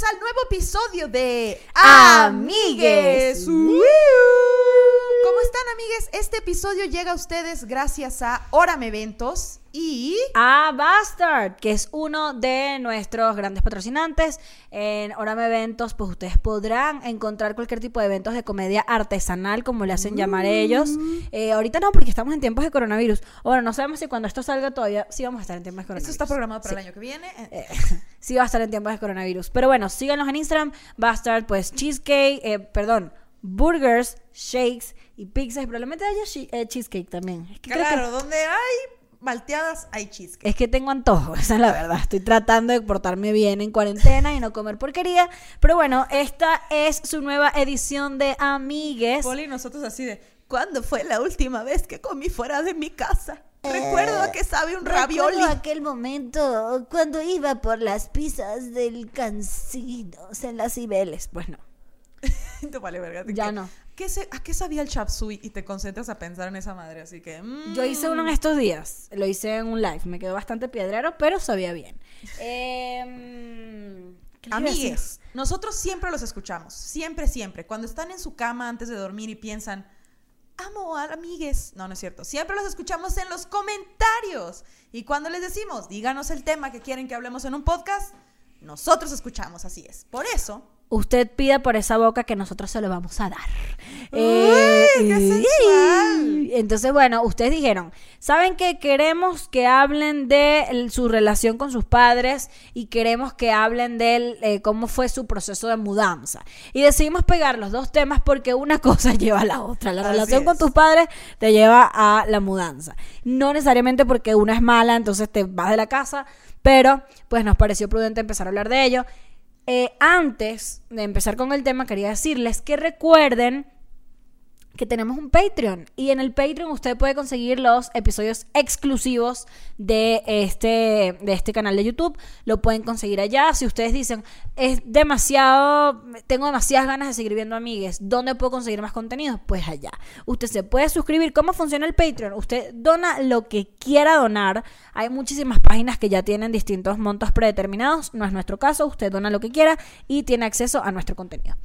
al nuevo episodio de Amigues. ¿Cómo están, amigues? Este episodio llega a ustedes gracias a Orame Eventos y a Bastard, que es uno de nuestros grandes patrocinantes. En Orame Eventos, pues ustedes podrán encontrar cualquier tipo de eventos de comedia artesanal, como le hacen llamar ellos. Eh, ahorita no, porque estamos en tiempos de coronavirus. Bueno, no sabemos si cuando esto salga todavía sí vamos a estar en tiempos de coronavirus. esto está programado para el año que viene. Eh, sí va a estar en tiempos de coronavirus. Pero bueno, síganos en Instagram. Bastard, pues cheesecake, eh, perdón, burgers, shakes y pizzas. Y probablemente haya chi- eh, cheesecake también. Es que creo que- claro, donde hay malteadas hay cheesecake. Es que tengo antojo, esa es la verdad. Estoy tratando de portarme bien en cuarentena y no comer porquería. Pero bueno, esta es su nueva edición de Amigues. Poli, nosotros así de, ¿cuándo fue la última vez que comí fuera de mi casa? Recuerdo a que sabe un ravioli. Recuerdo aquel momento cuando iba por las pizzas del Cancinos en las Cibeles. No, Te vale verga. ¿de ya qué- no. ¿Qué se- ¿A qué sabía el chapsui? Y te concentras a pensar en esa madre, así que... mm. Yo hice uno en estos días, lo hice en un live, me quedó bastante piedrero, pero sabía bien. Em, ¿qué les iba a decir? Amigues, nosotros siempre los escuchamos, siempre, siempre. Cuando están en su cama antes de dormir y piensan, amo a amigues. No, no es cierto. Siempre los escuchamos en los comentarios. Y cuando les decimos, díganos el tema que quieren que hablemos en un podcast, nosotros escuchamos, así es. Por eso, Usted pida por esa boca que nosotros se lo vamos a dar. ¡Uy, qué sensual! Entonces, bueno, ustedes dijeron, ¿saben que queremos que hablen de el- su relación con sus padres y queremos que hablen de él, eh, cómo fue su proceso de mudanza? Y decidimos pegar los dos temas porque una cosa lleva a la otra. La Así relación con tus padres te lleva a la mudanza. No necesariamente porque una es mala, entonces te vas de la casa, pero pues nos pareció prudente empezar a hablar de ello. Eh, antes de empezar con el tema, quería decirles que recuerden que tenemos un Patreon y en el Patreon usted puede conseguir los episodios exclusivos de este, de este canal de YouTube. Lo pueden conseguir allá. Si ustedes dicen, es demasiado, tengo demasiadas ganas de seguir viendo amigues, ¿dónde puedo conseguir más contenido? Pues allá. Usted se puede suscribir. ¿Cómo funciona el Patreon? Usted dona lo que quiera donar. Hay muchísimas páginas que ya tienen distintos montos predeterminados. No es nuestro caso. Usted dona lo que quiera y tiene acceso a nuestro contenido.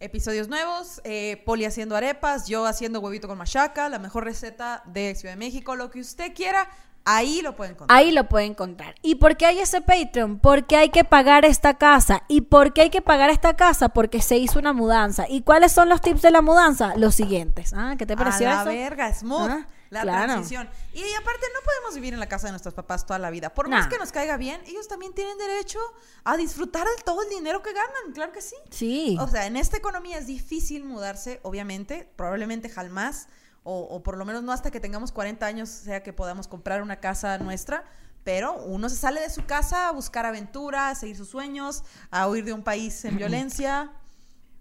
Episodios nuevos, eh, Poli haciendo arepas, yo haciendo huevito con machaca, la mejor receta de Ciudad de México, lo que usted quiera, ahí lo pueden encontrar. Ahí lo pueden encontrar. ¿Y por qué hay ese Patreon? Porque hay que pagar esta casa. ¿Y por qué hay que pagar esta casa? Porque se hizo una mudanza. ¿Y cuáles son los tips de la mudanza? Los siguientes. Ah, ¿Qué te pareció a la eso? verga, smooth. Ah, la claro. transición. Y aparte, no podemos vivir en la casa de nuestros papás toda la vida. Por más Nah. que nos caiga bien, ellos también tienen derecho a disfrutar de todo el dinero que ganan. Claro que sí. Sí. O sea, en esta economía es difícil mudarse, obviamente, probablemente jamás, o, o por lo menos no hasta que tengamos 40 años, sea que podamos comprar una casa nuestra, pero uno se sale de su casa a buscar aventura, a seguir sus sueños, a huir de un país en violencia.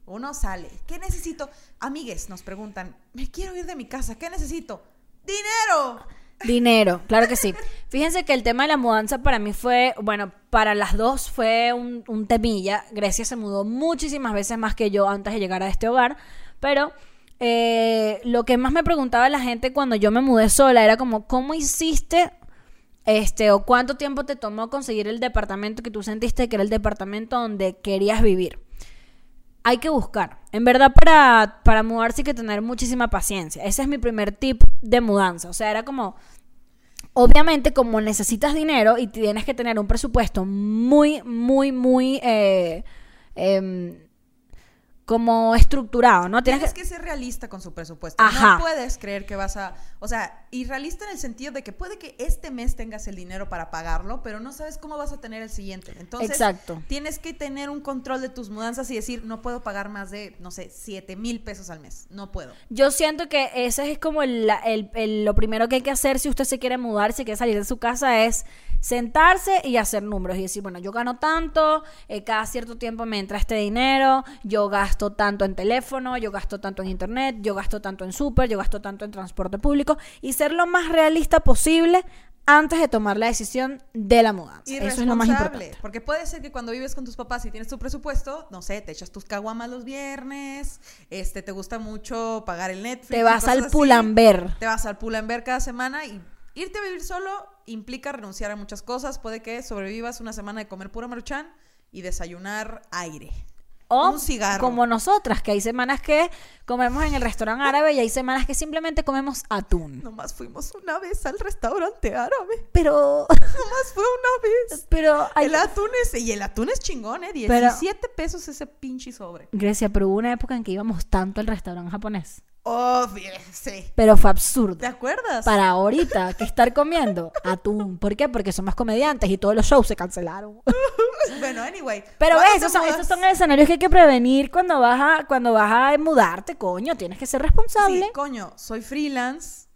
Uno sale. ¿Qué necesito? Amigues nos preguntan, me quiero ir de mi casa, ¿qué necesito? ¡Dinero! Dinero, claro que sí. Fíjense que el tema de la mudanza para mí fue, bueno, para las dos fue un, un temilla. Grecia se mudó muchísimas veces más que yo antes de llegar a este hogar, pero eh, lo que más me preguntaba la gente cuando yo me mudé sola era como, ¿cómo hiciste? Este, o cuánto tiempo te tomó conseguir el departamento que tú sentiste que era el departamento donde querías vivir hay que buscar. En verdad, para, para mudarse hay que tener muchísima paciencia. Ese es mi primer tip de mudanza. O sea, era como, obviamente, como necesitas dinero y tienes que tener un presupuesto muy, muy, muy, eh, em, como estructurado, ¿no? Tienes Tienes que, que... ser realista con su presupuesto. Ajá. No puedes creer que vas a. O sea, y realista en el sentido de que puede que este mes tengas el dinero para pagarlo, pero no sabes cómo vas a tener el siguiente. Entonces, Exacto. tienes que tener un control de tus mudanzas y decir, no puedo pagar más de, no sé, 7 mil pesos al mes. No puedo. Yo siento que ese es como el- el- el- lo primero que hay que hacer si usted se quiere mudar, si quiere salir de su casa, es sentarse y hacer números y decir, bueno, yo gano tanto, eh, cada cierto tiempo me entra este dinero, yo gasto tanto en teléfono, yo gasto tanto en internet, yo gasto tanto en súper, yo gasto tanto en transporte público y ser lo más realista posible antes de tomar la decisión de la mudanza. Y Eso es lo más importante. Porque puede ser que cuando vives con tus papás y tienes tu presupuesto, no sé, te echas tus caguamas los viernes, este, te gusta mucho pagar el Netflix. Te vas al. Pull&Bear. Te vas al Pull&Bear cada semana y irte a vivir solo implica renunciar a muchas cosas. Puede que sobrevivas una semana de comer pura maruchan y desayunar aire. O Un cigarro. como nosotras, que hay semanas que comemos en el restaurante árabe y hay semanas que simplemente comemos atún. Nomás fuimos una vez al restaurante árabe. Pero, Nomás fue una vez. pero, hay- El atún es, y el atún es chingón, ¿eh? Pero- 17 pesos ese pinche sobre. Grecia, pero hubo una época en que íbamos tanto al restaurante japonés. Oh, sí. Pero fue absurdo. ¿Te acuerdas? Para ahorita que estar comiendo atún. ¿Por qué? Porque somos comediantes y todos los shows se cancelaron. Bueno, anyway. Pero ¿cuándo ves, te esos son, esos son escenarios que hay que prevenir cuando vas a, cuando vas a mudarte, coño. Tienes que ser responsable. Sí, coño, soy freelance,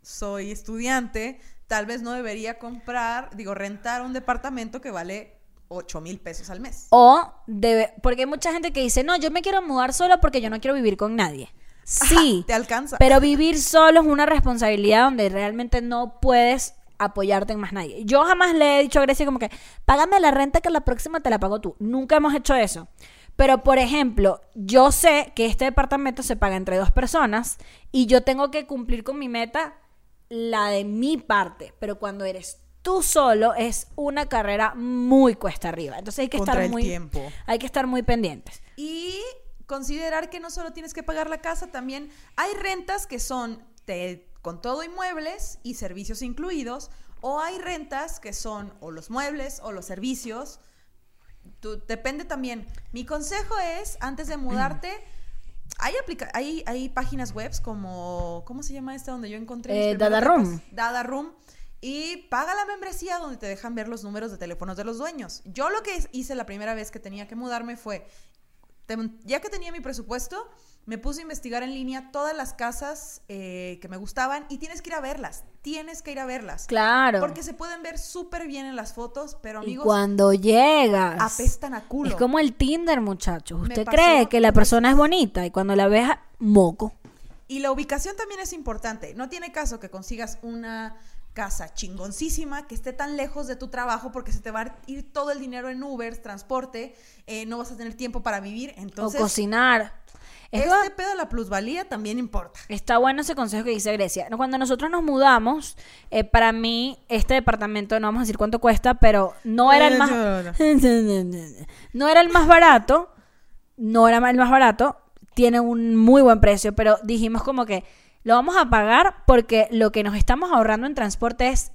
soy estudiante, tal vez no debería comprar, digo, rentar un departamento que vale 8 mil pesos al mes. O debe, porque hay mucha gente que dice, no, yo me quiero mudar sola porque yo no quiero vivir con nadie. Sí, Te alcanza. pero vivir solo es una responsabilidad donde realmente no puedes apoyarte en más nadie. Yo jamás le he dicho a Grecia como que, págame la renta que la próxima te la pago tú. Nunca hemos hecho eso. Pero, por ejemplo, yo sé que este departamento se paga entre dos personas y yo tengo que cumplir con mi meta, la de mi parte. Pero cuando eres tú solo, es una carrera muy cuesta arriba. Entonces hay que Contra estar el muy, tiempo. hay que estar muy pendientes. Y considerar que no solo tienes que pagar la casa, también hay rentas que son te- con todo y muebles y servicios incluidos, o hay rentas que son o los muebles o los servicios. Tú- depende también. Mi consejo es, antes de mudarte, hay, aplica- hay, hay páginas webs como, ¿cómo se llama esta donde yo encontré? Eh, Dada Room. Dada Room. Y paga la membresía donde te dejan ver los números de teléfonos de los dueños. Yo lo que hice la primera vez que tenía que mudarme fue, ya que tenía mi presupuesto, me puse a investigar en línea todas las casas eh, que me gustaban y tienes que ir a verlas. Tienes que ir a verlas. Claro. Porque se pueden ver súper bien en las fotos, pero y amigos, cuando llegas, apestan a culo. es como el Tinder, muchachos. Usted pasó cree que la persona es bonita y cuando la ves, moco. Y la ubicación también es importante. No tiene caso que consigas una casa chingoncísima que esté tan lejos de tu trabajo porque se te va a ir todo el dinero en Uber, transporte, eh, no vas a tener tiempo para vivir. Entonces, o cocinar. Es este pedo de la plusvalía también importa. Está bueno ese consejo que dice Grecia. Cuando nosotros nos mudamos, eh, para mí, este departamento, no vamos a decir cuánto cuesta, pero no era el más. No era el más barato. No era el más barato. Tiene un muy buen precio, pero dijimos como que lo vamos a pagar porque lo que nos estamos ahorrando en transporte es.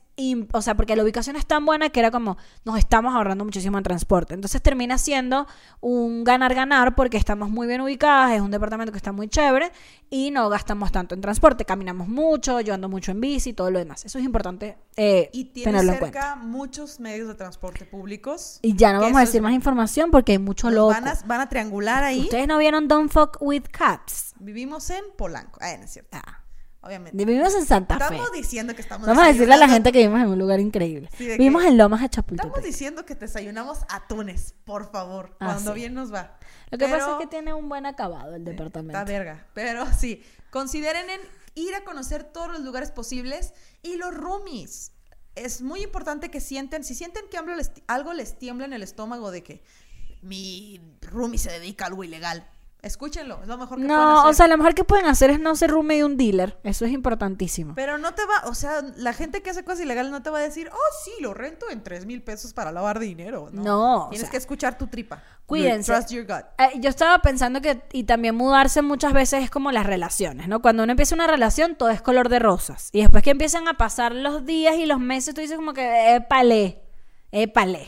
O sea, porque la ubicación es tan buena que era como nos estamos ahorrando muchísimo en transporte. Entonces termina siendo un ganar-ganar porque estamos muy bien ubicadas, es un departamento que está muy chévere y no gastamos tanto en transporte. Caminamos mucho, yo ando mucho en bici y todo lo demás. Eso es importante eh, Y tiene tenerlo en cuenta. cerca muchos medios de transporte públicos. Y ya no vamos a eso es- decir más información porque hay mucho loco. Van a, van a triangular ahí. Ustedes no vieron Don't Fuck with Cats. Vivimos en Polanco. Ah, no es cierto. Ah, Obviamente. vivimos en Santa Fe. Estamos diciendo que estamos Vamos a decirle a la gente que vivimos en un lugar increíble. Sí, vivimos en Lomas de Estamos Chapultepec. diciendo que desayunamos atunes, por favor, Ah, cuando sí. bien nos va. Lo que pasa Pero- es que tiene un buen acabado el departamento. Está verga. Pero sí, consideren en ir a conocer todos los lugares posibles y los roomies. Es muy importante que sienten, si sienten que algo les, algo les tiembla en el estómago de que mi roomie se dedica a algo ilegal, escúchenlo, es lo mejor que pueden No, hacer. o sea, lo mejor que pueden hacer es no ser roomie de un dealer. Eso es importantísimo. Pero no te va, o sea, la gente que hace cosas ilegales no te va a decir, oh, sí, lo rento en tres mil pesos para lavar dinero. No, No, o Tienes sea, que escuchar tu tripa. cuídense. Trust your gut. Eh, yo estaba pensando que, y también mudarse muchas veces es como las relaciones, ¿no? Cuando uno empieza una relación, todo es color de rosas. Y después que empiezan a pasar los días y los meses, tú dices como que, épale, épale.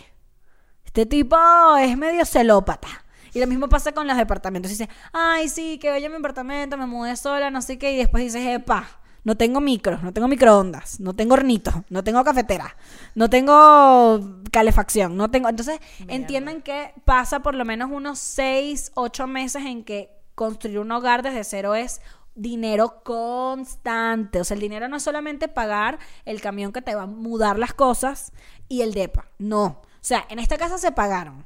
Este tipo es medio celópata. Y lo mismo pasa con los departamentos. Dices, ay, sí, que vaya a mi apartamento, me mudé sola, no sé qué. Y después dices, epa, no tengo micros, no tengo microondas, no tengo hornito, no tengo cafetera, no tengo calefacción, no tengo... Entonces, Mierda. entiendan que pasa por lo menos unos 6, 8 meses en que construir un hogar desde cero es dinero constante. O sea, el dinero no es solamente pagar el camión que te va a mudar las cosas y el DEPA. No. O sea, en esta casa se pagaron.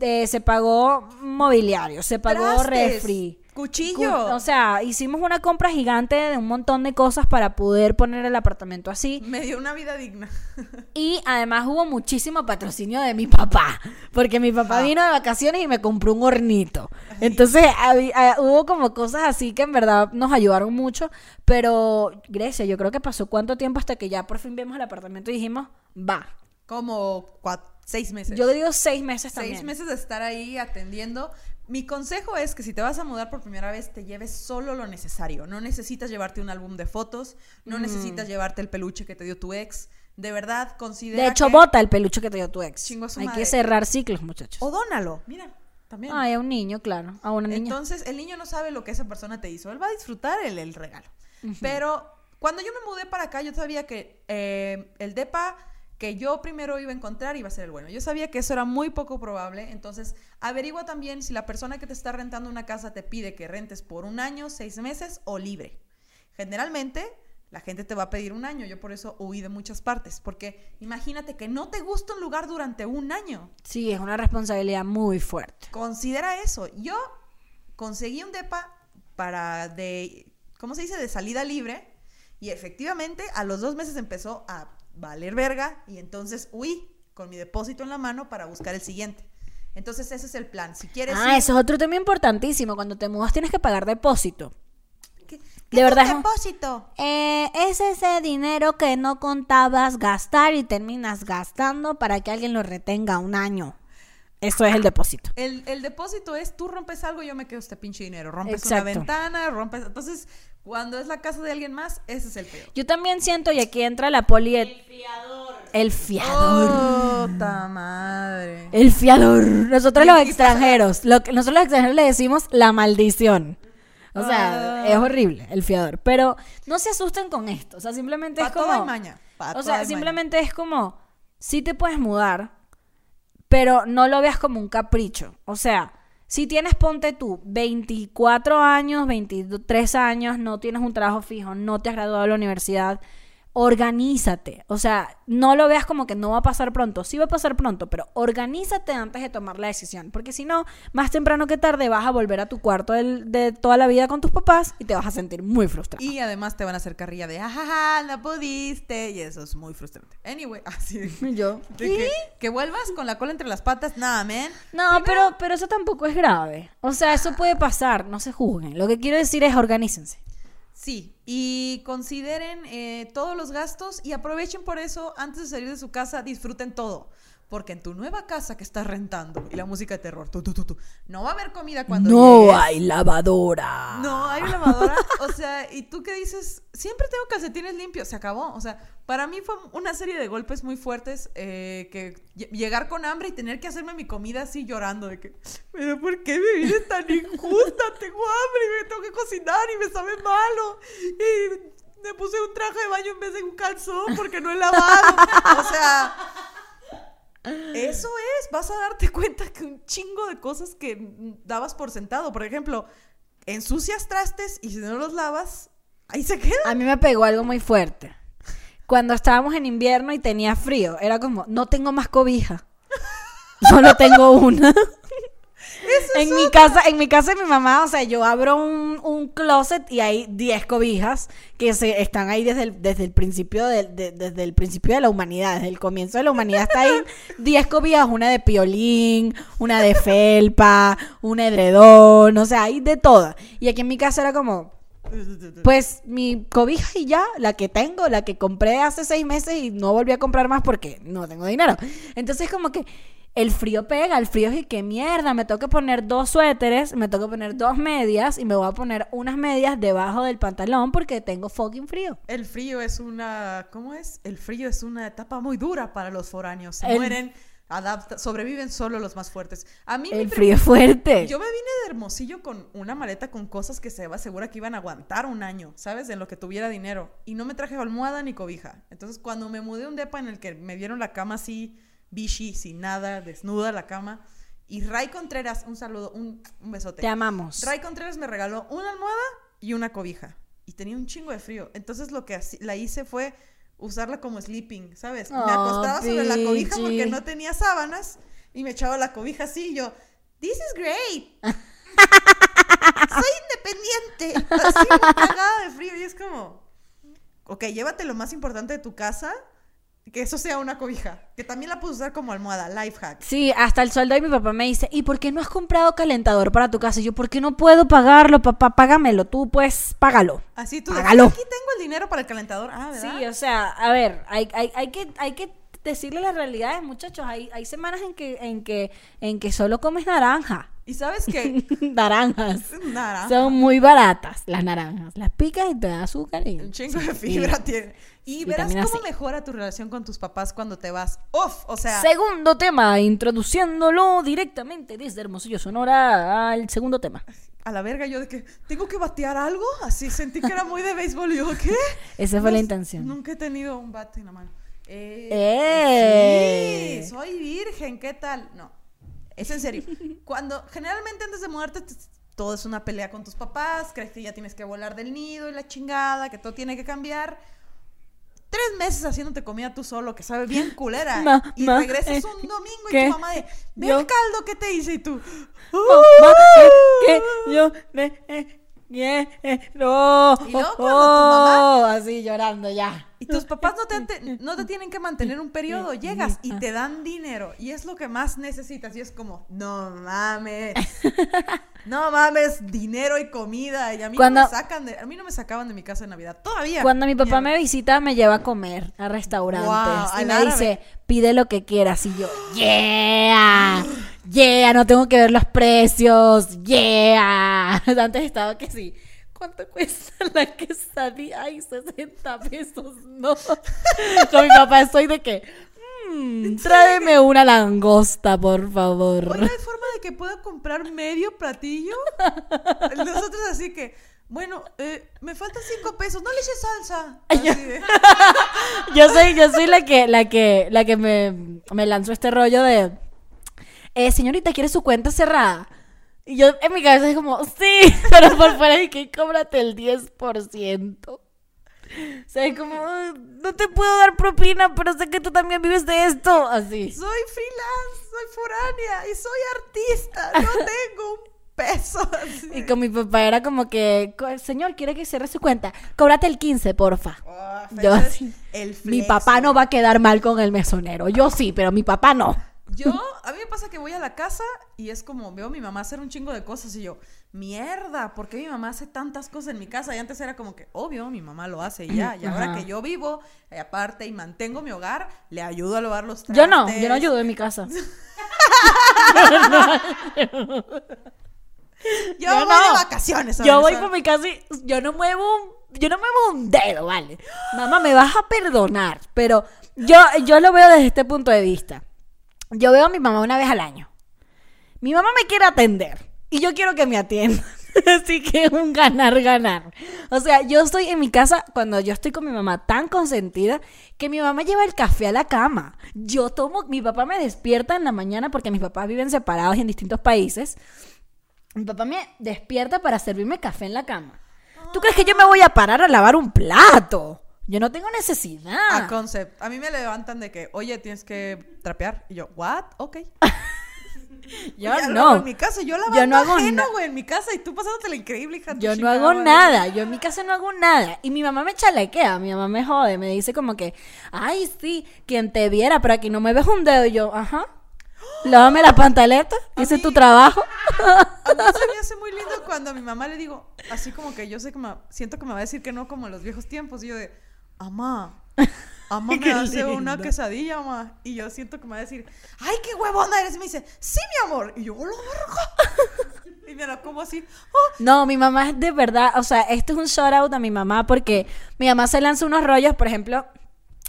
Se pagó mobiliario, se pagó Trastes, refri. cuchillo. Cu- O sea, hicimos una compra gigante de un montón de cosas para poder poner el apartamento así. Me dio una vida digna. Y además hubo muchísimo patrocinio de mi papá, porque mi papá Ah. vino de vacaciones y me compró un hornito. Entonces hubo como cosas así que en verdad nos ayudaron mucho, pero Grecia, yo creo que pasó cuánto tiempo hasta que ya por fin vimos el apartamento y dijimos, va. Como cuatro, seis meses. Yo digo seis meses también. Seis meses de estar ahí atendiendo. Mi consejo es que si te vas a mudar por primera vez, te lleves solo lo necesario. No necesitas llevarte un álbum de fotos, no Mm. necesitas llevarte el peluche que te dio tu ex. De verdad, considera De hecho, que- bota el peluche que te dio tu ex. Chingo a su Hay madre. que cerrar ciclos, muchachos. O dónalo, mira, también. Ay, a un niño, claro. A una niña. Entonces, el niño no sabe lo que esa persona te hizo. Él va a disfrutar el, el regalo. Pero cuando yo me mudé para acá, yo sabía que eh, el DEPA que yo primero iba a encontrar iba a ser el bueno. Yo sabía que eso era muy poco probable. Entonces, averigua también si la persona que te está rentando una casa te pide que rentes por un año, seis meses o libre. Generalmente, la gente te va a pedir un año. Yo por eso huí de muchas partes. Porque imagínate que no te gusta un lugar durante un año. Sí, es una responsabilidad muy fuerte. Considera eso. Yo conseguí un DEPA para de, ¿cómo se dice? De salida libre. Y efectivamente, a los dos meses empezó a valer verga. Y entonces huí con mi depósito en la mano para buscar el siguiente. Entonces ese es el plan. Si quieres... Ah, ir- eso es otro tema importantísimo. Cuando te mudas tienes que pagar depósito. ¿Qué- qué de verdad es depósito? Eh, es ese dinero que no contabas gastar y terminas gastando para que alguien lo retenga un año. Eso es el depósito. El, el depósito es tú rompes algo, yo me quedo este pinche dinero. Rompes una Exacto. ventana, rompes... Entonces, cuando es la casa de alguien más, ese es el peor. Yo también siento, y aquí entra la poli... El fiador. El fiador. ¡Oh, ta madre! El fiador. Nosotros los extranjeros, lo que nosotros los extranjeros le decimos la maldición. O sea, Ah. es horrible el fiador. Pero no se asusten con esto. O sea, simplemente es como. maña, o sea, maña. simplemente es como. Sí te puedes mudar, pero no lo veas como un capricho. O sea, si tienes, ponte tú, 24 años, 23 años, no tienes un trabajo fijo, no te has graduado de la universidad, organízate. O sea, no lo veas como que no va a pasar pronto. Sí va a pasar pronto, pero organízate antes de tomar la decisión. Porque si no, más temprano que tarde vas a volver a tu cuarto del- de toda la vida con tus papás y te vas a sentir muy frustrado. Y además te van a hacer carrilla de, ajaja, no pudiste. Y eso es muy frustrante. Anyway, así de, yo, de que, que vuelvas con la cola entre las patas, nada, man. No, pero, pero eso tampoco es grave. O sea, eso puede pasar, no se juzguen. Lo que quiero decir es organícense. Sí, y consideren eh, todos los gastos y aprovechen por eso, antes de salir de su casa, disfruten todo. Porque en tu nueva casa que estás rentando y la música de terror, tu, tu, tu, tu, no va a haber comida cuando No llegues. hay lavadora. No, hay lavadora. O sea, y tú que dices, siempre tengo calcetines limpios, se acabó. O sea, para mí fue una serie de golpes muy fuertes eh, que lle- llegar con hambre y tener que hacerme mi comida así llorando de que, pero ¿por qué mi vida es tan injusta? Tengo hambre y me tengo que cocinar y me sabe malo. Y me puse un traje de baño en vez de un calzón porque no he lavado. O sea... Eso es, vas a darte cuenta que un chingo de cosas que dabas por sentado. Por ejemplo, ensucias trastes y si no los lavas, ahí se queda. A mí me pegó algo muy fuerte. Cuando estábamos en invierno y tenía frío, era como, no tengo más cobija. Solo tengo una. En mi casa, en mi casa de mi mamá, o sea, yo abro un, un closet y hay 10 cobijas que se están ahí desde el, desde el principio de, de- desde el principio de la humanidad, desde el comienzo de la humanidad está ahí 10 cobijas, una de piolín, una de felpa, un edredón, o sea, hay de todas. Y aquí en mi casa era como, pues mi cobija y ya, la que tengo, la que compré hace seis meses y no volví a comprar más porque no tengo dinero. Entonces como que el frío pega, el frío es y qué mierda, me tengo que poner dos suéteres, me tengo que poner dos medias y me voy a poner unas medias debajo del pantalón porque tengo fucking frío. El frío es una, ¿cómo es? El frío es una etapa muy dura para los foráneos. Se El- mueren, adapta, sobreviven solo los más fuertes. A mí El frío es fuerte. Yo me vine de Hermosillo con una maleta con cosas que se va segura que iban a aguantar un año, ¿sabes? En lo que tuviera dinero. Y no me traje almohada ni cobija. Entonces, cuando me mudé a un depa en el que me dieron la cama así, bichi, sin nada, desnuda la cama. Y Ray Contreras, un saludo, un, un besote. Te amamos. Ray Contreras me regaló una almohada y una cobija. Y tenía un chingo de frío. Entonces, lo que así- la hice fue usarla como sleeping, ¿sabes? me Oh, acostaba sobre la cobija porque no tenía sábanas. Y me echaba la cobija así y yo, This is great. Soy independiente. Así cagada de frío. Y es como, ok, llévate lo más importante de tu casa. Que eso sea una cobija. Que también la puedes usar como almohada. Life hack. Sí, hasta el sueldo y mi papá me dice, ¿y por qué no has comprado calentador para tu casa? Y yo, ¿por qué no puedo pagarlo, papá? Págamelo, tú pues págalo. Así tú. Págalo. Aquí tengo el dinero para el calentador. Ah, ¿verdad? Sí, o sea, a ver, hay, hay, hay que, hay que decirle las realidades, muchachos. Hay, hay semanas en que, en que, en que solo comes naranja. Y sabes que Naranjas. naranja, Son muy baratas las naranjas. Las picas y te da azúcar y un chingo de fibra tiene. Y verás vitamina cómo C. mejora tu relación con tus papás cuando te vas. Uf, o sea, Segundo tema, introduciéndolo directamente desde Hermosillo, Sonora, al segundo tema. a la verga yo de que tengo que batear algo, así sentí que era muy de béisbol y yo, ¿qué? Esa fue la No, intención. Nunca he tenido un bate en la mano. Eh, ¡Eh! Sí, soy virgen, ¿qué tal? No, es en serio. Cuando, generalmente antes de mudarte, te- todo es una pelea con tus papás, crees que ya tienes que volar del nido y la chingada, que todo tiene que cambiar. Tres meses haciéndote comida tú solo, que sabe bien culera. Ma- y ma- regresas eh, un domingo y ¿qué? tu mamá de, ve Yo- el caldo que te hice y tú. Mamá, que, que yo me eh, quiero. Y luego cuando tu mamá- así llorando ya. Y tus papás no te, ante- no te tienen que mantener un periodo, llegas y te dan dinero y es lo que más necesitas y es como, no mames, no mames, dinero y comida y a mí Cuando- no me sacan de, a mí no me sacaban de mi casa de Navidad todavía. Cuando mi papá me visita, me lleva a comer a restaurantes. Wow, y me árabe. dice, pide lo que quieras. Y yo, yeah, yeah, no tengo que ver los precios, yeah. Antes estaba que sí. ¿Cuánto cuesta la quesadilla? Ay, 60 pesos, no. Con mi papá estoy de que, "Mm, tráeme una langosta, por favor. Oye, ¿hay forma de que pueda comprar medio platillo? Nosotros así que, bueno, eh, me faltan cinco pesos, no le eches salsa. De- yo soy, yo soy la que, la que, la que me, me lanzó este rollo de eh, señorita, ¿quiere su cuenta cerrada? Y yo en mi cabeza es como, sí, pero por fuera de que cóbrate el 10%. O sea, es como, "Ah, no te puedo dar propina, pero sé que tú también vives de esto. Así. soy freelance, soy foránea y soy artista, no tengo un peso. así. Y con mi papá era como que, "Co- señor, ¿quiere que cierre su cuenta? Cóbrate el 15, porfa. Oh, Yo así, el Mi papá no va a quedar mal con el mesonero. Yo sí, pero mi papá no. Yo, a mí me pasa que voy a la casa y es como veo a mi mamá hacer un chingo de cosas y yo, mierda, ¿por qué mi mamá hace tantas cosas en mi casa? Y antes era como que, obvio, mi mamá lo hace y ya. Y ahora Ajá. que yo vivo, eh, aparte y mantengo mi hogar, le ayudo a lavar los trastes. Yo no, yo no ayudo en mi casa. Yo, Yo voy no. de vacaciones. Yo voy por mi casa y yo no muevo un, yo no muevo un dedo, ¿vale? Mamá, me vas a perdonar, pero yo, yo lo veo desde este punto de vista. Yo veo a mi mamá una vez al año. Mi mamá me quiere atender y yo quiero que me atienda. Así que es un ganar, ganar. O sea, yo estoy en mi casa cuando yo estoy con mi mamá tan consentida que mi mamá lleva el café a la cama. Yo tomo, mi papá me despierta en la mañana porque mis papás viven separados y en distintos países. Mi papá me despierta para servirme café en la cama. ¿Tú crees que yo me voy a parar a lavar un plato? Yo no tengo necesidad. A concept. A mí me levantan de que, oye, tienes que trapear. Y yo, ¿what? Ok. yo lo no. En mi casa, yo lavando Yo no hago ajeno, güey, en mi casa. Y tú pasándote la increíble, hija. Yo no hago madre. nada, yo en mi casa no hago nada. Y mi mamá me chalequea, mi mamá me jode, me dice como que, ay, sí, quien te viera, pero aquí no me ves un dedo. Y yo, ajá, lávame la pantaleta, hice tu trabajo. A mí se me hace muy lindo cuando a mi mamá le digo, así como que yo sé que me, siento que me va a decir que no como en los viejos tiempos. Y yo de, mamá Qué me hace una quesadilla, mamá. Y yo siento que me va a decir, ay, qué huevona eres. Y me dice, sí, mi amor. Y yo, hola, verga. y me la como así, "Oh". No, mi mamá es de verdad, o sea, esto es un shout out a mi mamá porque mi mamá se lanza unos rollos, por ejemplo,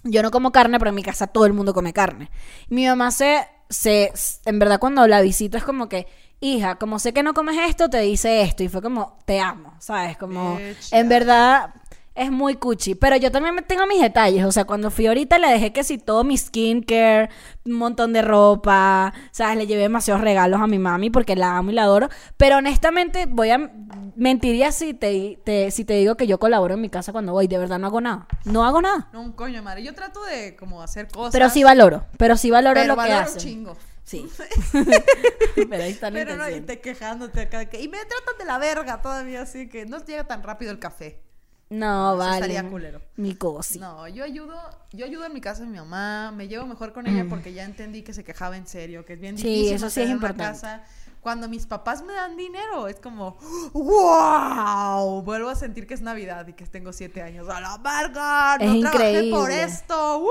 yo no como carne, pero en mi casa todo el mundo come carne. Mi mamá se, se, en verdad cuando la visito es como que, hija, como sé que no comes esto, te dice esto. Y fue como, te amo, ¿sabes? Como, en verdad, es muy cuchi. Pero yo también me tengo mis detalles. O sea, cuando fui ahorita le dejé que si todo mi skincare, un montón de ropa, ¿sabes? Le llevé demasiados regalos a mi mami porque la amo y la adoro. Pero honestamente, voy a. Mentiría si te, te- si te digo que yo colaboro en mi casa cuando voy. De verdad no hago nada. No hago nada. No, un coño, madre. Yo trato de como hacer cosas. Pero sí valoro. Pero sí valoro pero lo que valoro un hacen. chingo. Sí. pero ahí Pero no, y intención. te quejándote acá. que- y me tratan de la verga todavía, así que no llega tan rápido el café. No, Eso vale. estaría culero. Mi cosi. No, yo ayudo, yo ayudo en mi casa a mi mamá, me llevo mejor con ella porque ya entendí que se quejaba en serio, que es bien Sí, difícil eso sí es importante. casa. Cuando mis papás me dan dinero, es como, ¡wow! Vuelvo a sentir que es Navidad y que tengo siete años. ¡A la verga! ¡No Es trabajé por increíble. esto! ¡Woo!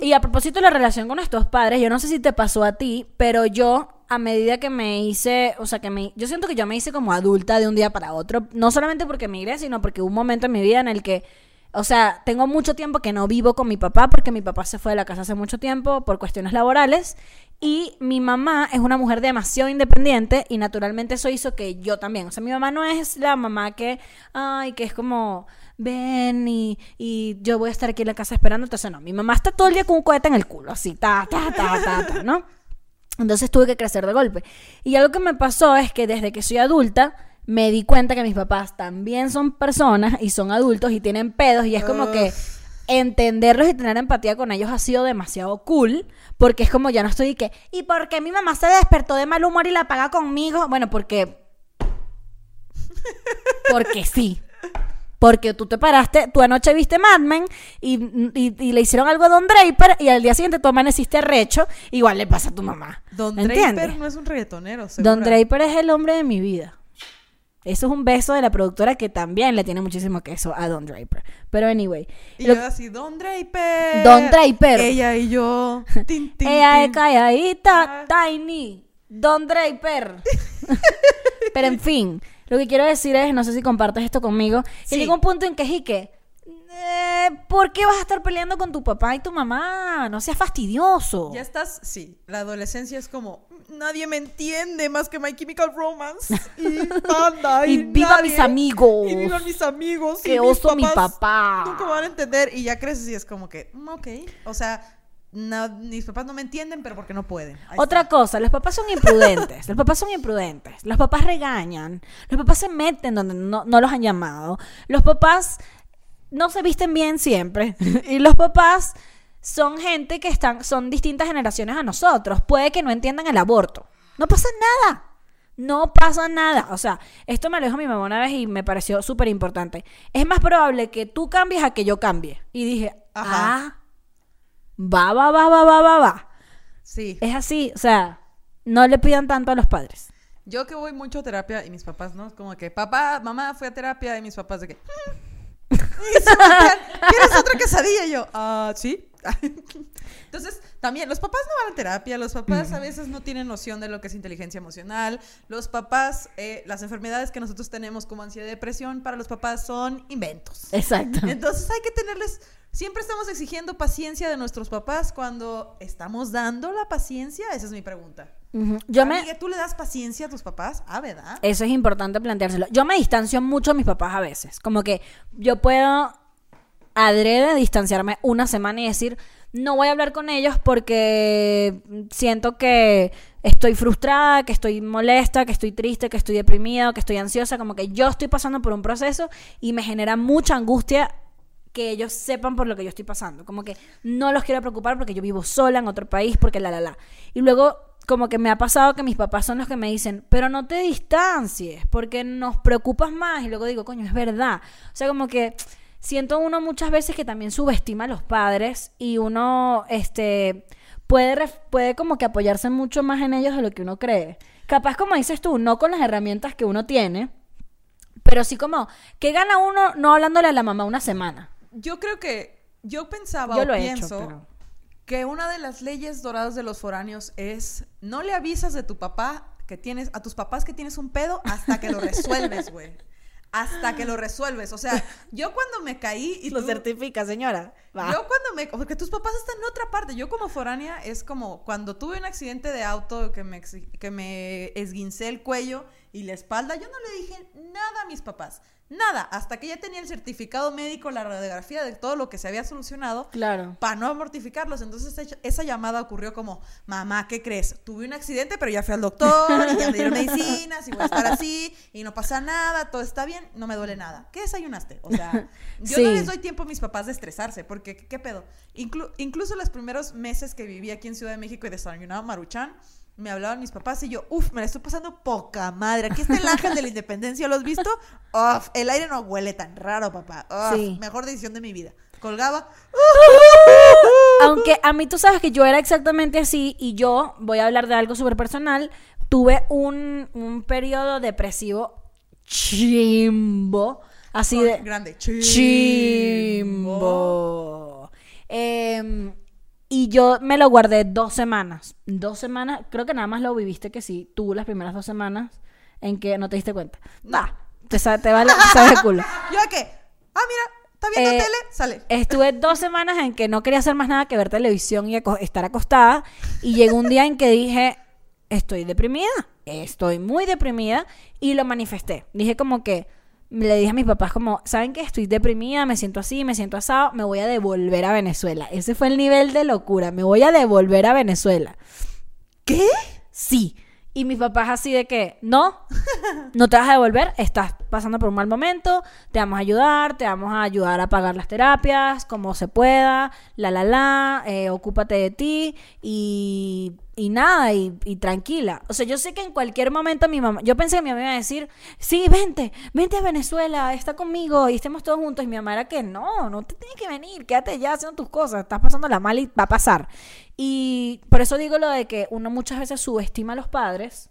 y a propósito de la relación con nuestros padres, yo no sé si te pasó a ti, pero yo a medida que me hice, o sea, que me, yo siento que yo me hice como adulta de un día para otro, no solamente porque emigré, sino porque hubo un momento en mi vida en el que, o sea, tengo mucho tiempo que no vivo con mi papá porque mi papá se fue de la casa hace mucho tiempo por cuestiones laborales y mi mamá es una mujer demasiado independiente y naturalmente eso hizo que yo también, o sea, mi mamá no es la mamá que, ay, que es como, ven y, y yo voy a estar aquí en la casa esperando, entonces no, mi mamá está todo el día con un cohete en el culo, así, ta, ta, ta, ta, ta, ¿no? Entonces tuve que crecer de golpe. Y algo que me pasó es que desde que soy adulta me di cuenta que mis papás también son personas y son adultos y tienen pedos y es como que entenderlos y tener empatía con ellos ha sido demasiado cool porque es como ya no estoy y que ¿y por qué mi mamá se despertó de mal humor y la paga conmigo? Bueno, porque porque sí. Porque tú te paraste, tú anoche viste Mad Men y, y- y le hicieron algo a Don Draper y al día siguiente tú amaneciste recho, igual le pasa a tu mamá. Don ¿Entiendes? Draper no es un reggaetonero, Don. Draper es el hombre de mi vida. Eso es un beso de la productora que también le tiene muchísimo queso a Don Draper. Pero anyway. Y lo- yo así, Don Draper. Don Draper. Ella y yo. Tin, tin, ella es calladita, Tiny, Don Draper. Pero en fin, lo que quiero decir es, no sé si compartes esto conmigo, que Sí. llega un punto en que Jique, eh, ¿por qué vas a estar peleando con tu papá y tu mamá? No seas fastidioso. Ya estás, sí. La adolescencia es como, nadie me entiende más que My Chemical Romance. Y Panda. Y Y, viva nadie. mis amigos. Y vivan mis amigos. Qué y mis oso mi papás papá. Nunca van a entender. Y ya creces y es como que, mm, ok. O sea, no- mis papás no me entienden, pero porque no pueden. Ahí Otra está. cosa, los papás son imprudentes. los papás son imprudentes. Los papás regañan. Los papás se meten donde no, no los han llamado. Los papás no se visten bien siempre. y los papás son gente que están, son distintas generaciones a nosotros. Puede que no entiendan el aborto. No pasa nada. No pasa nada. O sea, esto me lo dijo mi mamá una vez y me pareció súper importante. Es más probable que tú cambies a que yo cambie. Y dije, Ajá. ah, va, va, va, va, va, va, va. Sí. Es así, o sea, no le pidan tanto a los padres. Yo que voy mucho a terapia y mis papás, ¿no? Es como que, papá, mamá fue a terapia y mis papás de que... "Mm". ¿Quieres otra quesadilla? Y yo, ah, sí. Entonces, también, los papás no van a terapia, los papás a veces no tienen noción de lo que es inteligencia emocional, los papás, eh, las enfermedades que nosotros tenemos como ansiedad y depresión, para los papás son inventos. Exacto. Entonces hay que tenerles, siempre estamos exigiendo paciencia de nuestros papás cuando estamos dando la paciencia, esa es mi pregunta. Yo me, ¿tú le das paciencia a tus papás? Ah, ¿verdad? eso es importante planteárselo. Yo me distancio mucho a mis papás a veces. Como que yo puedo adrede distanciarme una semana y decir, no voy a hablar con ellos porque siento que estoy frustrada, que estoy molesta, que estoy triste, que estoy deprimida, que estoy ansiosa, como que yo estoy pasando por un proceso y me genera mucha angustia que ellos sepan por lo que yo estoy pasando. Como que no los quiero preocupar porque yo vivo sola en otro país, porque la, la, la. Y luego, como que me ha pasado que mis papás son los que me dicen, pero no te distancies, porque nos preocupas más. Y luego digo, coño, es verdad. O sea, como que siento uno muchas veces que también subestima a los padres y uno, este, puede, puede como que apoyarse mucho más en ellos de lo que uno cree. Capaz, como dices tú, no con las herramientas que uno tiene, pero sí como, ¿qué gana uno no hablándole a la mamá una semana? Yo creo que yo pensaba Yo o pienso hecho, pero... que una de las leyes doradas de los foráneos es no le avisas de tu papá que tienes a tus papás que tienes un pedo hasta que lo resuelves, güey. Hasta que lo resuelves. O sea, yo cuando me caí y Lo tú- certifica, señora. Va. Yo cuando me... Porque tus papás están en otra parte. Yo como foránea es como cuando tuve un accidente de auto que me, que me esguincé el cuello y la espalda, yo no le dije nada a mis papás. Nada. Hasta que ya tenía el certificado médico, la radiografía de todo lo que se había solucionado Claro. para no mortificarlos. Entonces esa, llamada ocurrió como, mamá, ¿qué crees? Tuve un accidente, pero ya fui al doctor y ya me dieron medicinas y voy a estar así y no pasa nada, todo está bien, no me duele nada. ¿Qué desayunaste? O sea, yo Sí. no les doy tiempo a mis papás de estresarse, porque ¿qué, qué pedo? Inclu- incluso los primeros meses que viví aquí en Ciudad de México y desayunaba Maruchan, me hablaban mis papás y yo, uff, me la estoy pasando poca madre. Aquí está el ángel de la independencia, ¿lo has visto? Uf, el aire no huele tan raro, papá. Uf, Sí. Mejor decisión de mi vida. Colgaba. Aunque a mí tú sabes que yo era exactamente así y yo voy a hablar de algo súper personal. Tuve un, un periodo depresivo chimbo. Así de... grande. Chimbo. Em, Y yo me lo guardé dos semanas. Dos semanas, creo que nada más lo viviste que sí, tú las primeras dos semanas en que no te diste cuenta. Va, te, sa- te vale, te sabe de culo. ¿Yo qué? Ah, mira, ¿está viendo Eh, tele? Sale. Estuve dos semanas en que no quería hacer más nada que ver televisión y aco- estar acostada. Y llegó un día en que dije, estoy deprimida, estoy muy deprimida. Y lo manifesté. Dije como que, le dije a mis papás como, ¿saben qué? Estoy deprimida, me siento así, me siento asado, me voy a devolver a Venezuela. Ese fue el nivel de locura, me voy a devolver a Venezuela. ¿Qué? Sí. Y mis papás así de que, no, no te vas a devolver, estás pasando por un mal momento, te vamos a ayudar, te vamos a ayudar a pagar las terapias, como se pueda, la, la, la, eh, ocúpate de ti y, y nada, y, y tranquila. O sea, yo sé que en cualquier momento mi mamá, yo pensé que mi mamá iba a decir, sí, vente, vente a Venezuela, está conmigo y estemos todos juntos. Y mi mamá era que no, no te tienes que venir, quédate ya haciendo tus cosas, estás pasando la mal y va a pasar. Y por eso digo lo de que uno muchas veces subestima a los padres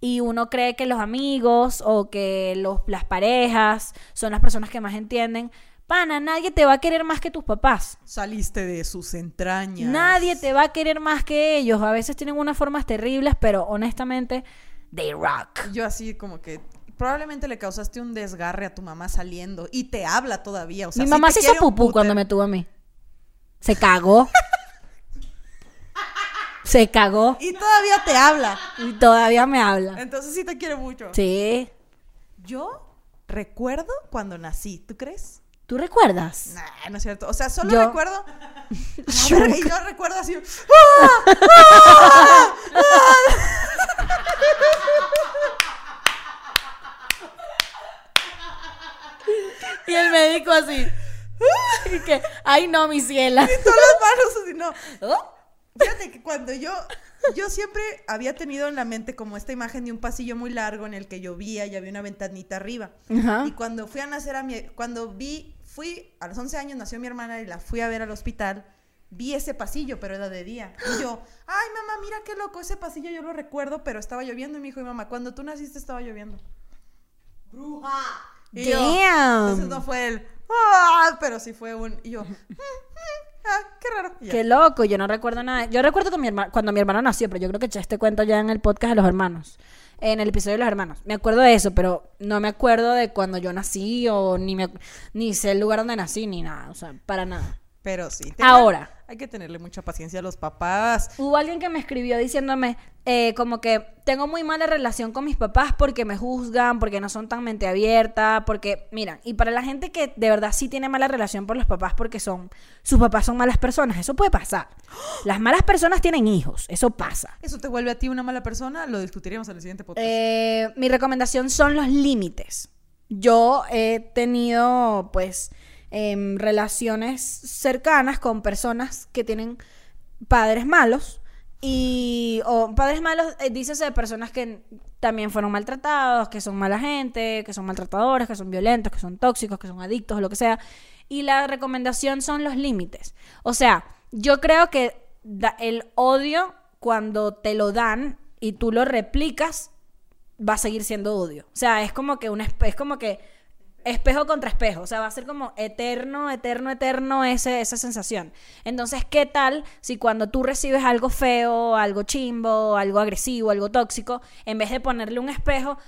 y uno cree que los amigos o que los, las parejas son las personas que más entienden. Pana, nadie te va a querer más que tus papás. Saliste de sus entrañas. Nadie te va a querer más que ellos. A veces tienen unas formas terribles, pero honestamente, they rock. Yo así como que probablemente le causaste un desgarre a tu mamá saliendo y te habla todavía. O sea, Mi mamá se hizo pupú cuando me tuvo a mí. Se cagó. se cagó. Y todavía te habla. Y todavía me habla. Entonces sí te quiere mucho. Sí. Yo recuerdo cuando nací, ¿tú crees? ¿Tú recuerdas? Nah, no es cierto. O sea, solo Yo- recuerdo. A ver, y yo recuerdo así. ¡ah! Y el médico así. Y que, ay no, mi ciela. Todas las manos así, no. ¿Oh? Fíjate que cuando yo, yo siempre había tenido en la mente como esta imagen de un pasillo muy largo en el que llovía y había una ventanita arriba. Ajá. Y cuando fui a nacer a mi, cuando vi, fui, a los 11 años nació mi hermana y la fui a ver al hospital, vi ese pasillo, pero era de día. Y yo, ay mamá, mira qué loco, ese pasillo yo lo recuerdo, pero estaba lloviendo. Y me dijo, mi mamá, cuando tú naciste estaba lloviendo. Bruja. Y yo, Damn. entonces no fue el, "Ah", pero sí fue un, y yo, "Mm, mm, ah, qué raro. Ya. Qué loco, yo no recuerdo nada. Yo recuerdo que mi herma- cuando mi hermano nació, pero yo creo que eché este cuento ya en el podcast de los hermanos. En el episodio de los hermanos. Me acuerdo de eso, pero no me acuerdo de cuando yo nací o ni, me, ni sé el lugar donde nací ni nada. O sea, para nada. Pero sí. Ahora. Hay que tenerle mucha paciencia a los papás. Hubo alguien que me escribió diciéndome eh, como que tengo muy mala relación con mis papás porque me juzgan, porque no son tan mente abierta, porque, mira, y para la gente que de verdad sí tiene mala relación por los papás porque son, sus papás son malas personas, eso puede pasar. Las malas personas tienen hijos, eso pasa. ¿Eso te vuelve a ti una mala persona? Lo discutiremos en el siguiente podcast. Eh, mi recomendación son los límites. Yo he tenido, pues, em, relaciones cercanas con personas que tienen padres malos. Y, o padres malos, eh, dícese de personas que también fueron maltratados, que son mala gente, que son maltratadores, que son violentos, que son tóxicos, que son adictos, lo que sea. Y la recomendación son los límites. O sea, yo creo que el odio, cuando te lo dan y tú lo replicas, va a seguir siendo odio. O sea, es como que un espe- es como que espejo contra espejo. O sea, va a ser como eterno, eterno, eterno ese, esa sensación. Entonces, ¿qué tal si cuando tú recibes algo feo, algo chimbo, algo agresivo, algo tóxico, en vez de ponerle un espejo,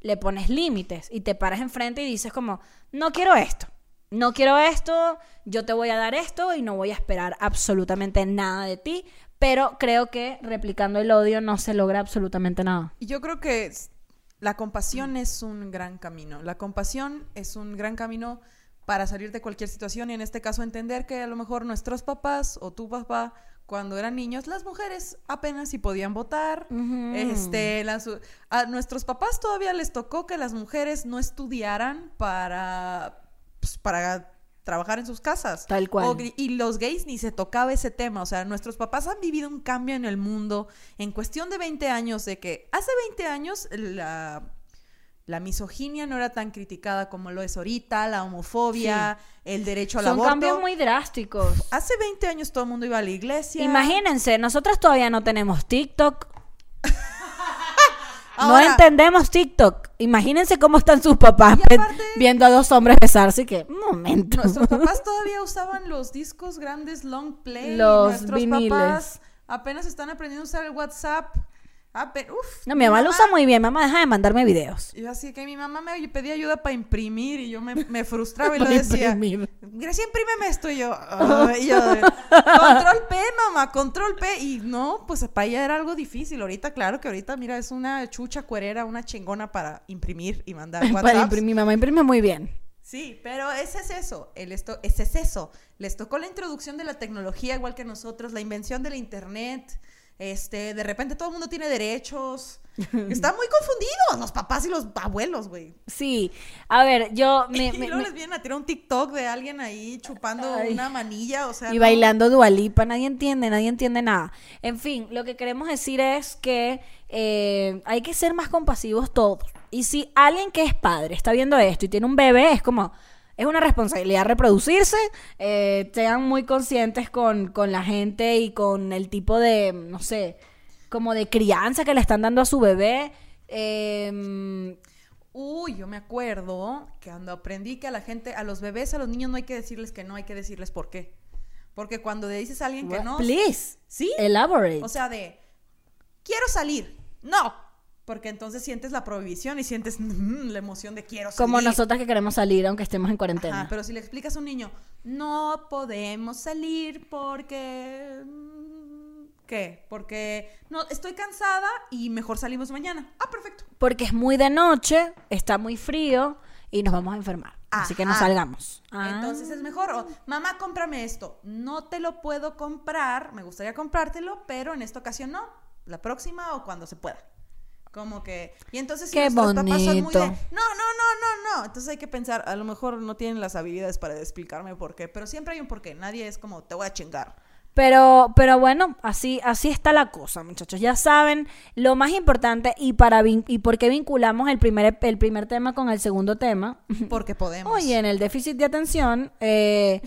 le pones límites y te paras enfrente y dices como, no quiero esto. No quiero esto, yo te voy a dar esto y no voy a esperar absolutamente nada de ti, pero creo que replicando el odio no se logra absolutamente nada. Yo creo que la compasión es un gran camino. La compasión es un gran camino para salir de cualquier situación y en este caso entender que a lo mejor nuestros papás o tu papá cuando eran niños las mujeres apenas si podían votar. Este, las- a nuestros papás todavía les tocó que las mujeres no estudiaran para pues, para trabajar en sus casas. Tal cual. O y los gays ni se tocaba ese tema. O sea, nuestros papás han vivido un cambio en el mundo en cuestión de 20 años, de que hace 20 años la, la misoginia no era tan criticada como lo es ahorita, la homofobia, el derecho al Son aborto. cambios muy drásticos. Hace 20 años todo el mundo iba a la iglesia. Imagínense, nosotros todavía no tenemos TikTok. No entendemos TikTok. Imagínense cómo están sus papás aparte- viendo a dos hombres besarse y que, un momento. Nuestros papás todavía usaban los discos grandes long play. Los Nuestros viniles. papás apenas están aprendiendo a usar el WhatsApp. Ah, pero, uf, No, mi mamá lo usa muy bien. Mamá, deja de mandarme videos. Yo así que mi mamá me pedía ayuda para imprimir y yo me, me frustraba y lo decía. imprimir. Gracias, imprímeme esto y yo. Y yo, control P, mamá, control P. Y no, pues para ella era algo difícil. Ahorita, claro que ahorita, mira, es una chucha cuerera, una chingona para imprimir y mandar WhatsApp. Para imprimir. Mi mamá imprime muy bien. Sí, pero ese es eso, el esto, ese es eso. Les tocó la introducción de la tecnología igual que nosotros, la invención del internet. Este, de repente todo el mundo tiene derechos. Están muy confundidos los papás y los abuelos, güey. Sí. A ver, yo... me- y me- luego me- les vienen a tirar un TikTok de alguien ahí chupando Ay. una manilla, o sea. y no. bailando dualipa, nadie entiende, nadie entiende nada. En fin, lo que queremos decir es que eh, hay que ser más compasivos todos. Y si alguien que es padre está viendo esto y tiene un bebé, es como, es una responsabilidad reproducirse. eh, sean muy conscientes con, con la gente y con el tipo de, no sé, como de crianza que le están dando a su bebé. Eh, Uy, yo me acuerdo que cuando aprendí que a la gente, a los bebés, a los niños no hay que decirles que no, hay que decirles por qué. Porque cuando le dices a alguien que no. please, Sí. elaborate. O sea, de, quiero salir. No. Porque entonces sientes la prohibición y sientes mm, la emoción de quiero salir. como nosotras que queremos salir aunque estemos en cuarentena. Ajá, pero si le explicas a un niño, no podemos salir porque... mm, ¿Qué? Porque no, estoy cansada y mejor salimos mañana. Ah, perfecto. Porque es muy de noche, está muy frío y nos vamos a enfermar. Así que no salgamos. Ah. Entonces es mejor. O, mamá, cómprame esto. No te lo puedo comprar. Me gustaría comprártelo, pero en esta ocasión no. La próxima o cuando se pueda. Como que. Y entonces si Qué son muy bonito. de, No, no, no, no, no. Entonces hay que pensar, a lo mejor no tienen las habilidades para explicarme por qué. Pero siempre hay un porqué. Nadie es como, te voy a chingar. Pero, pero bueno, así, así está la cosa, muchachos. Ya saben, lo más importante y para y por qué vinculamos el primer, el primer tema con el segundo tema. Porque podemos. Oye, en el déficit de atención, eh,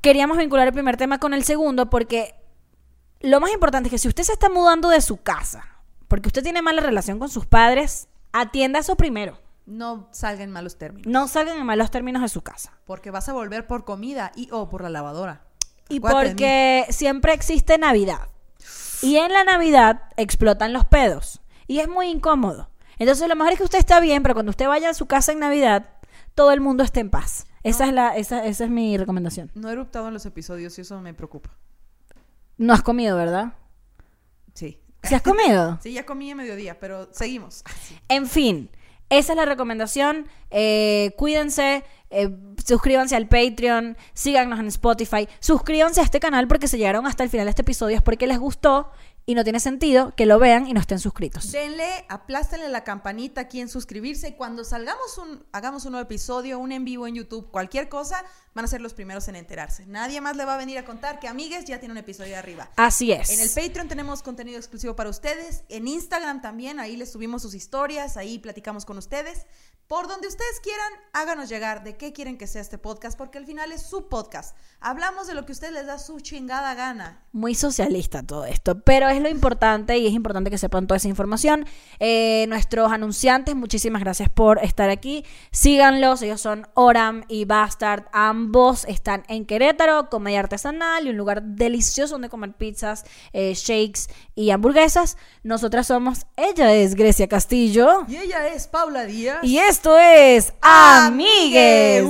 queríamos vincular el primer tema con el segundo porque lo más importante es que si usted se está mudando de su casa, porque usted tiene mala relación con sus padres, atienda eso primero. No salga en malos términos. No salgan en malos términos de su casa. Porque vas a volver por comida y o por la lavadora. Y Acuérdate porque siempre existe Navidad. Y en la Navidad explotan los pedos. Y es muy incómodo. Entonces lo mejor es que usted está bien, pero cuando usted vaya a su casa en Navidad, todo el mundo esté en paz. Esa, es, la, esa, esa es mi recomendación. No he eruptado en los episodios y eso me preocupa. No has comido, ¿verdad? Sí. ¿Sí has comido? Sí, ya comí a mediodía, pero seguimos. En fin, esa es la recomendación. Eh, cuídense, eh, suscríbanse al Patreon, síganos en Spotify, suscríbanse a este canal porque se llegaron hasta el final de este episodio es porque les gustó y no tiene sentido que lo vean y no estén suscritos. Denle, aplástenle la campanita aquí en suscribirse y cuando salgamos un, hagamos un nuevo episodio, un en vivo en YouTube, cualquier cosa, van a ser los primeros en enterarse. Nadie más le va a venir a contar que Amigues ya tiene un episodio arriba. Así es. En el Patreon tenemos contenido exclusivo para ustedes. En Instagram también, ahí les subimos sus historias, ahí platicamos con ustedes. Por donde ustedes quieran, háganos llegar de qué quieren que sea este podcast, porque al final es su podcast. Hablamos de lo que a ustedes les da su chingada gana. Muy socialista todo esto, pero es lo importante y es importante que sepan toda esa información. Eh, nuestros anunciantes, muchísimas gracias por estar aquí. Síganlos, ellos son Oram y Bastard. Ambos están en Querétaro, comedia artesanal y un lugar delicioso donde comer pizzas, eh, shakes y hamburguesas. Nosotras somos, ella es Grecia Castillo Y ella es Paula Díaz. y esto es Amigues.